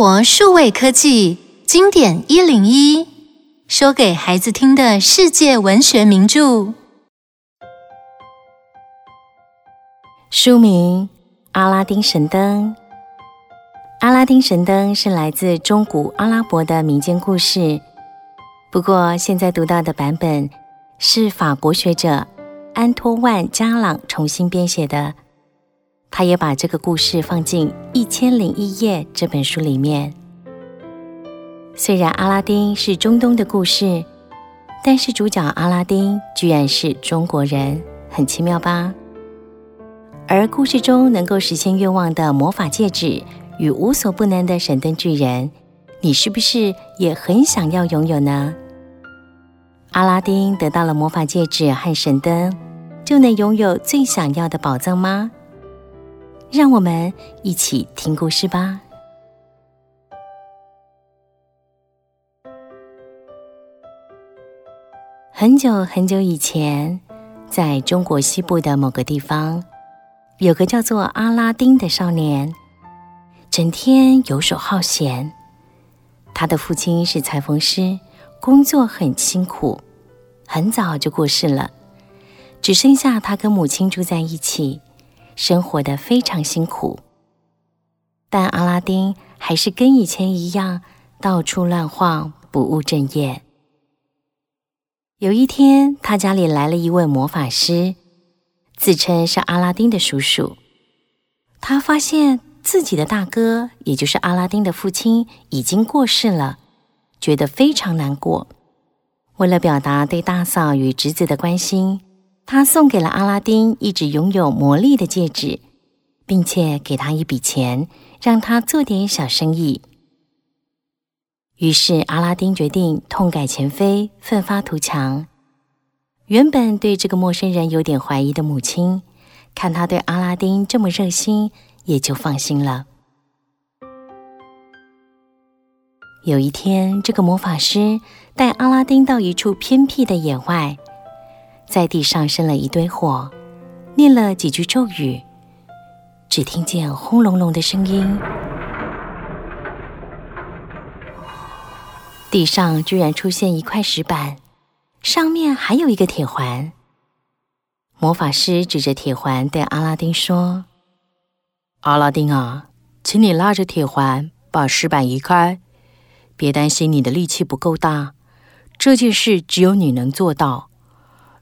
活数位科技经典一零一，说给孩子听的世界文学名著。书名《阿拉丁神灯》。阿拉丁神灯是来自中古阿拉伯的民间故事，不过现在读到的版本是法国学者安托万·加朗重新编写的。他也把这个故事放进《一千零一夜》这本书里面。虽然阿拉丁是中东的故事，但是主角阿拉丁居然是中国人，很奇妙吧？而故事中能够实现愿望的魔法戒指与无所不能的神灯巨人，你是不是也很想要拥有呢？阿拉丁得到了魔法戒指和神灯，就能拥有最想要的宝藏吗？让我们一起听故事吧。很久很久以前，在中国西部的某个地方，有个叫做阿拉丁的少年，整天游手好闲。他的父亲是裁缝师，工作很辛苦，很早就过世了，只剩下他跟母亲住在一起。生活得非常辛苦，但阿拉丁还是跟以前一样到处乱晃，不务正业。有一天，他家里来了一位魔法师，自称是阿拉丁的叔叔。他发现自己的大哥，也就是阿拉丁的父亲，已经过世了，觉得非常难过。为了表达对大嫂与侄子的关心，他送给了阿拉丁一只拥有魔力的戒指，并且给他一笔钱，让他做点小生意。于是阿拉丁决定痛改前非，奋发图强。原本对这个陌生人有点怀疑的母亲，看他对阿拉丁这么热心，也就放心了。有一天，这个魔法师带阿拉丁到一处偏僻的野外。在地上生了一堆火，念了几句咒语，只听见轰隆隆的声音，地上居然出现一块石板，上面还有一个铁环。魔法师指着铁环对阿拉丁说：“阿拉丁啊，请你拉着铁环把石板移开，别担心你的力气不够大，这件事只有你能做到。”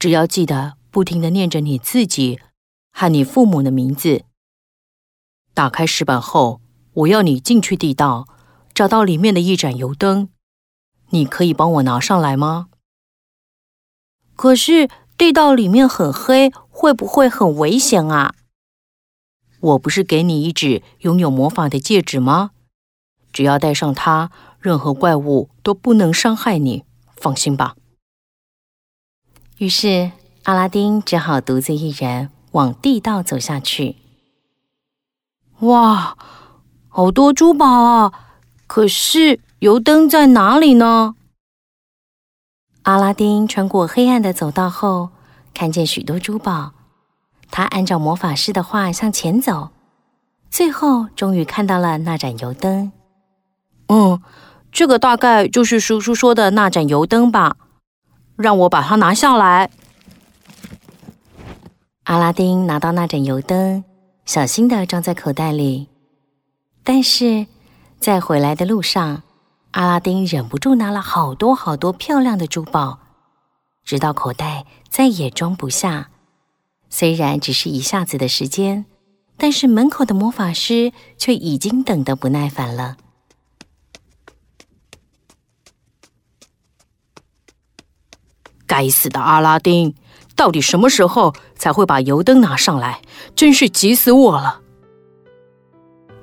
只要记得不停地念着你自己和你父母的名字。打开石板后，我要你进去地道，找到里面的一盏油灯。你可以帮我拿上来吗？可是地道里面很黑，会不会很危险啊？我不是给你一只拥有魔法的戒指吗？只要戴上它，任何怪物都不能伤害你。放心吧。于是，阿拉丁只好独自一人往地道走下去。哇，好多珠宝啊！可是油灯在哪里呢？阿拉丁穿过黑暗的走道后，看见许多珠宝。他按照魔法师的话向前走，最后终于看到了那盏油灯。嗯，这个大概就是叔叔说的那盏油灯吧。让我把它拿下来。阿拉丁拿到那盏油灯，小心地装在口袋里。但是在回来的路上，阿拉丁忍不住拿了好多好多漂亮的珠宝，直到口袋再也装不下。虽然只是一下子的时间，但是门口的魔法师却已经等得不耐烦了。该死的阿拉丁，到底什么时候才会把油灯拿上来？真是急死我了！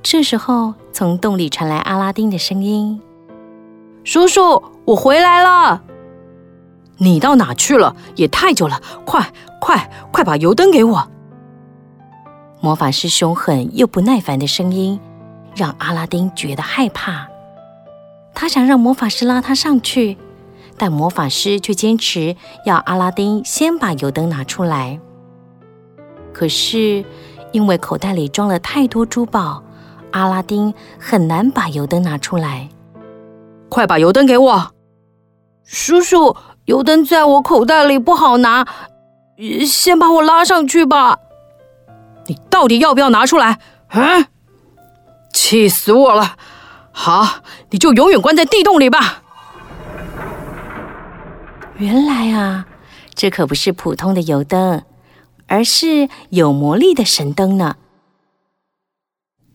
这时候，从洞里传来阿拉丁的声音：“叔叔，我回来了。”“你到哪去了？也太久了！快快快，把油灯给我！”魔法师凶狠又不耐烦的声音让阿拉丁觉得害怕。他想让魔法师拉他上去。但魔法师却坚持要阿拉丁先把油灯拿出来。可是，因为口袋里装了太多珠宝，阿拉丁很难把油灯拿出来。快把油灯给我！叔叔，油灯在我口袋里不好拿，先把我拉上去吧。你到底要不要拿出来？啊！气死我了！好，你就永远关在地洞里吧。原来啊，这可不是普通的油灯，而是有魔力的神灯呢。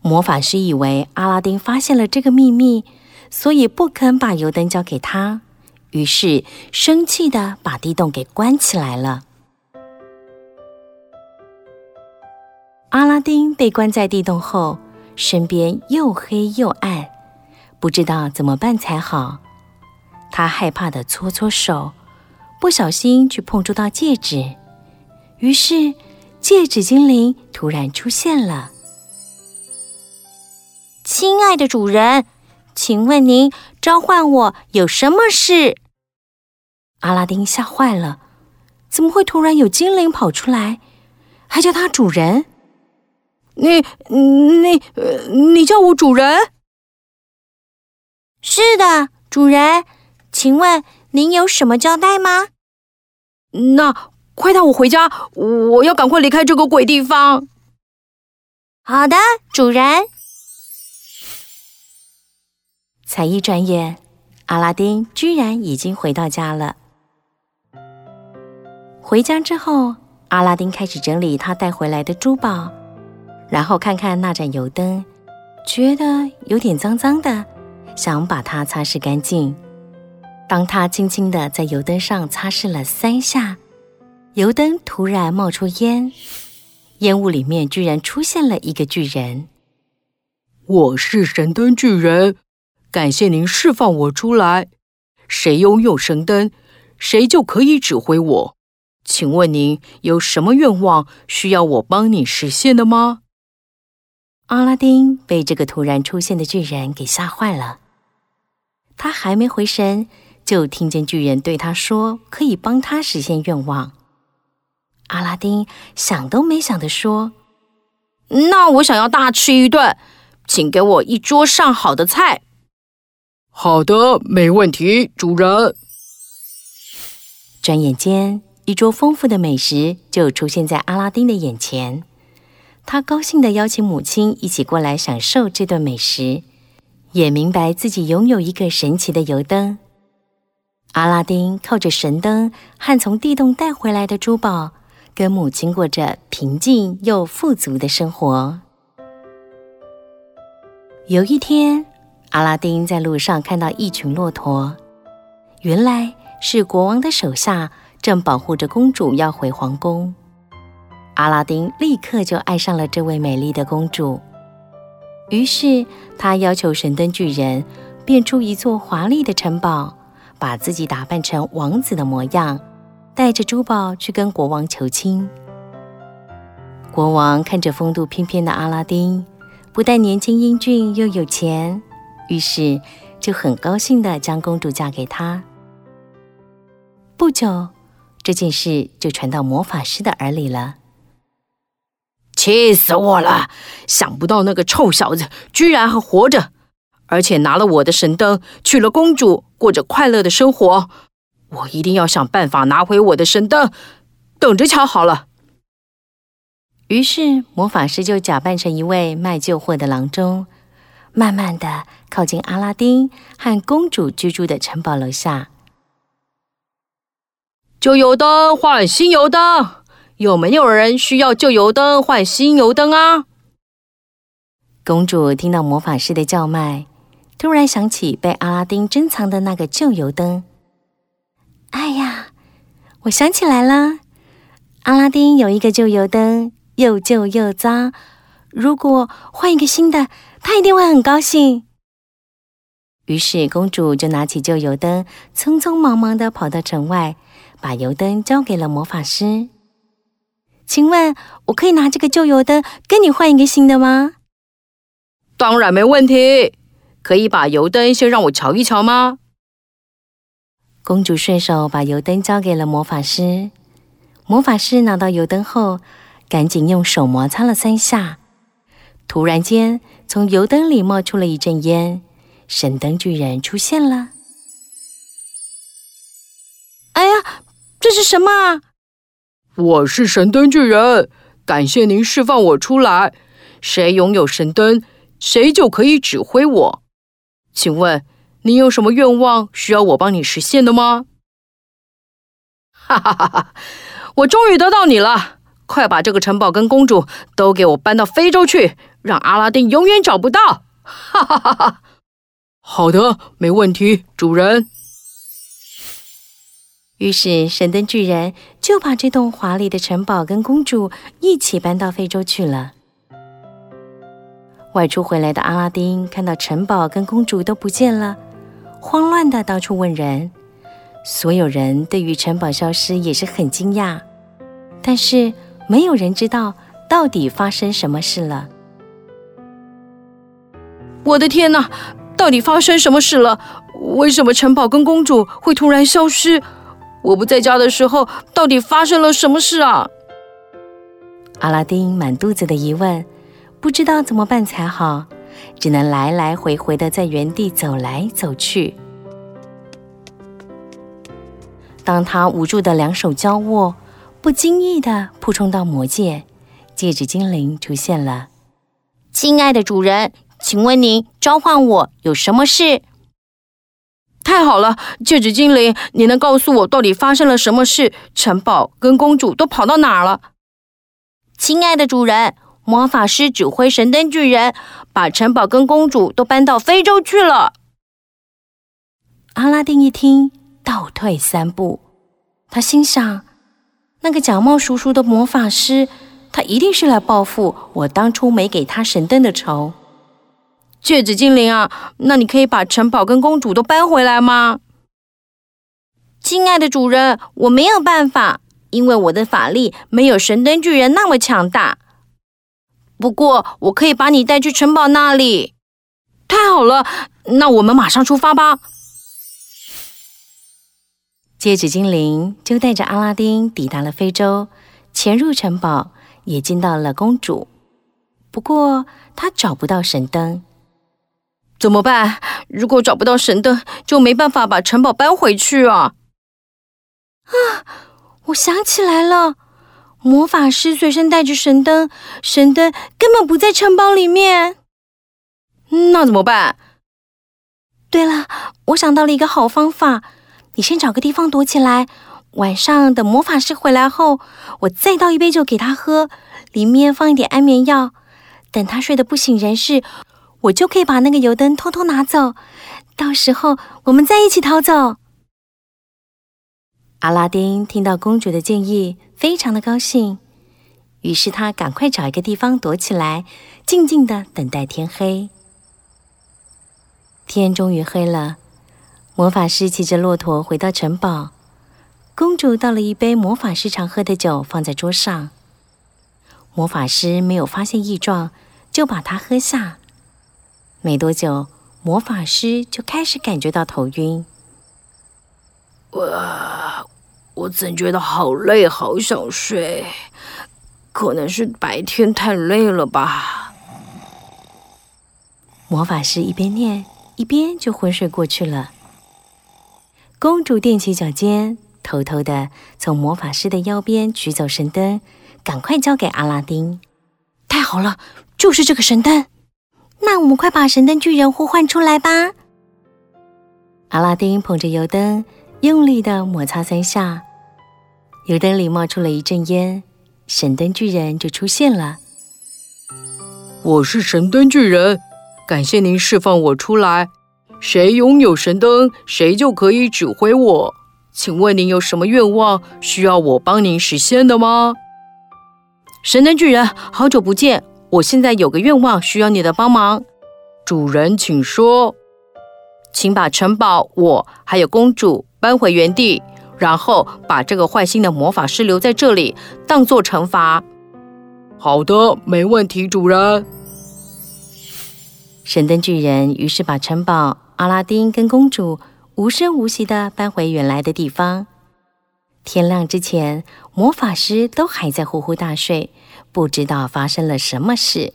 魔法师以为阿拉丁发现了这个秘密，所以不肯把油灯交给他，于是生气的把地洞给关起来了。阿拉丁被关在地洞后，身边又黑又暗，不知道怎么办才好。他害怕的搓搓手，不小心去碰触到戒指，于是戒指精灵突然出现了。亲爱的主人，请问您召唤我有什么事？阿拉丁吓坏了，怎么会突然有精灵跑出来，还叫他主人？你、你、你叫我主人？是的，主人。请问您有什么交代吗？那快带我回家，我要赶快离开这个鬼地方。好的，主人。才一转眼，阿拉丁居然已经回到家了。回家之后，阿拉丁开始整理他带回来的珠宝，然后看看那盏油灯，觉得有点脏脏的，想把它擦拭干净。当他轻轻地在油灯上擦拭了三下，油灯突然冒出烟，烟雾里面居然出现了一个巨人。我是神灯巨人。感谢您释放我出来。谁拥有神灯，谁就可以指挥我。请问您有什么愿望需要我帮你实现的吗？阿拉丁被这个突然出现的巨人给吓坏了。他还没回神，就听见巨人对他说：“可以帮他实现愿望。”阿拉丁想都没想的说：“那我想要大吃一顿，请给我一桌上好的菜。”好的，没问题，主人。转眼间，一桌丰富的美食就出现在阿拉丁的眼前。他高兴地邀请母亲一起过来享受这顿美食，也明白自己拥有一个神奇的油灯。阿拉丁靠着神灯和从地洞带回来的珠宝，跟母亲过着平静又富足的生活。有一天，阿拉丁在路上看到一群骆驼，原来是国王的手下正保护着公主要回皇宫。阿拉丁立刻就爱上了这位美丽的公主，于是他要求神灯巨人变出一座华丽的城堡，把自己打扮成王子的模样，带着珠宝去跟国王求亲。国王看着风度翩翩的阿拉丁，不但年轻英俊，又有钱。于是，就很高兴地将公主嫁给他。不久，这件事就传到魔法师的耳里了。气死我了！想不到那个臭小子居然还活着，而且拿了我的神灯，娶了公主，过着快乐的生活。我一定要想办法拿回我的神灯，等着瞧好了。于是，魔法师就假扮成一位卖旧货的郎中。慢慢的靠近阿拉丁和公主居住的城堡楼下。旧油灯换新油灯，有没有人需要旧油灯换新油灯啊？公主听到魔法师的叫卖，突然想起被阿拉丁珍藏的那个旧油灯。哎呀，我想起来了，阿拉丁有一个旧油灯，又旧又脏。如果换一个新的，他一定会很高兴。于是，公主就拿起旧油灯，匆匆忙忙地跑到城外，把油灯交给了魔法师。请问，我可以拿这个旧油灯跟你换一个新的吗？当然没问题。可以把油灯先让我瞧一瞧吗？公主顺手把油灯交给了魔法师。魔法师拿到油灯后，赶紧用手摩擦了三下。突然间，从油灯里冒出了一阵烟，神灯巨人出现了。哎呀，这是什么啊？我是神灯巨人，感谢您释放我出来。谁拥有神灯，谁就可以指挥我。请问你有什么愿望需要我帮你实现的吗？哈哈哈哈！我终于得到你了，快把这个城堡跟公主都给我搬到非洲去，让阿拉丁永远找不到！哈哈哈哈！好的，没问题，主人。于是神灯巨人就把这栋华丽的城堡跟公主一起搬到非洲去了。外出回来的阿拉丁看到城堡跟公主都不见了，慌乱的到处问人。所有人对于城堡消失也是很惊讶，但是没有人知道到底发生什么事了。我的天哪，到底发生什么事了？为什么城堡跟公主会突然消失？我不在家的时候，到底发生了什么事啊？阿拉丁满肚子的疑问，不知道怎么办才好，只能来来回回的在原地走来走去。当他无助的两手交握，不经意的扑冲到魔戒，戒指精灵出现了。亲爱的主人，请问您召唤我有什么事？太好了，戒指精灵，你能告诉我到底发生了什么事？城堡跟公主都跑到哪儿了？亲爱的主人，魔法师指挥神灯巨人把城堡跟公主都搬到非洲去了。阿拉丁一听，倒退三步，他心想：那个假冒叔叔的魔法师，他一定是来报复我当初没给他神灯的仇。戒指精灵啊，那你可以把城堡跟公主都搬回来吗？亲爱的主人，我没有办法，因为我的法力没有神灯巨人那么强大。不过，我可以把你带去城堡那里。太好了，那我们马上出发吧。戒指精灵就带着阿拉丁抵达了非洲，潜入城堡，也见到了公主。不过，他找不到神灯。怎么办？如果找不到神灯，就没办法把城堡搬回去啊！啊，我想起来了，魔法师随身带着神灯，神灯根本不在城堡里面。那怎么办？对了，我想到了一个好方法，你先找个地方躲起来，晚上等魔法师回来后，我再倒一杯酒给他喝，里面放一点安眠药，等他睡得不省人事。我就可以把那个油灯偷偷拿走，到时候我们再一起逃走。阿拉丁听到公主的建议，非常的高兴，于是他赶快找一个地方躲起来，静静的等待天黑。天终于黑了，魔法师骑着骆驼回到城堡，公主倒了一杯魔法师常喝的酒放在桌上，魔法师没有发现异状，就把它喝下。没多久，魔法师就开始感觉到头晕。哇，我总觉得好累，好想睡。可能是白天太累了吧。魔法师一边念，一边就昏睡过去了。公主踮起脚尖，偷偷的从魔法师的腰边取走神灯，赶快交给阿拉丁。太好了，就是这个神灯。那我们快把神灯巨人呼唤出来吧！阿拉丁捧着油灯，用力的摩擦三下，油灯里冒出了一阵烟，神灯巨人就出现了。我是神灯巨人，感谢您释放我出来。谁拥有神灯，谁就可以指挥我。请问您有什么愿望需要我帮您实现的吗？神灯巨人，好久不见。我现在有个愿望需要你的帮忙，主人，请说。请把城堡、我还有公主搬回原地，然后把这个坏心的魔法师留在这里，当做惩罚。好的，没问题，主人。神灯巨人于是把城堡、阿拉丁跟公主无声无息地搬回原来的地方。天亮之前，魔法师都还在呼呼大睡。不知道发生了什么事。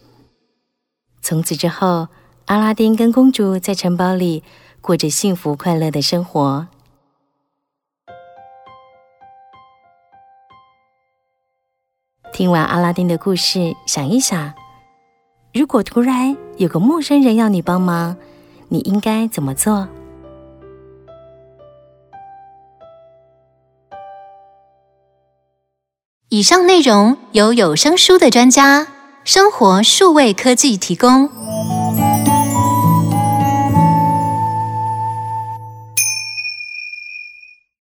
从此之后，阿拉丁跟公主在城堡里过着幸福快乐的生活。听完阿拉丁的故事，想一想，如果突然有个陌生人要你帮忙，你应该怎么做？以上内容由有声书的专家生活数位科技提供。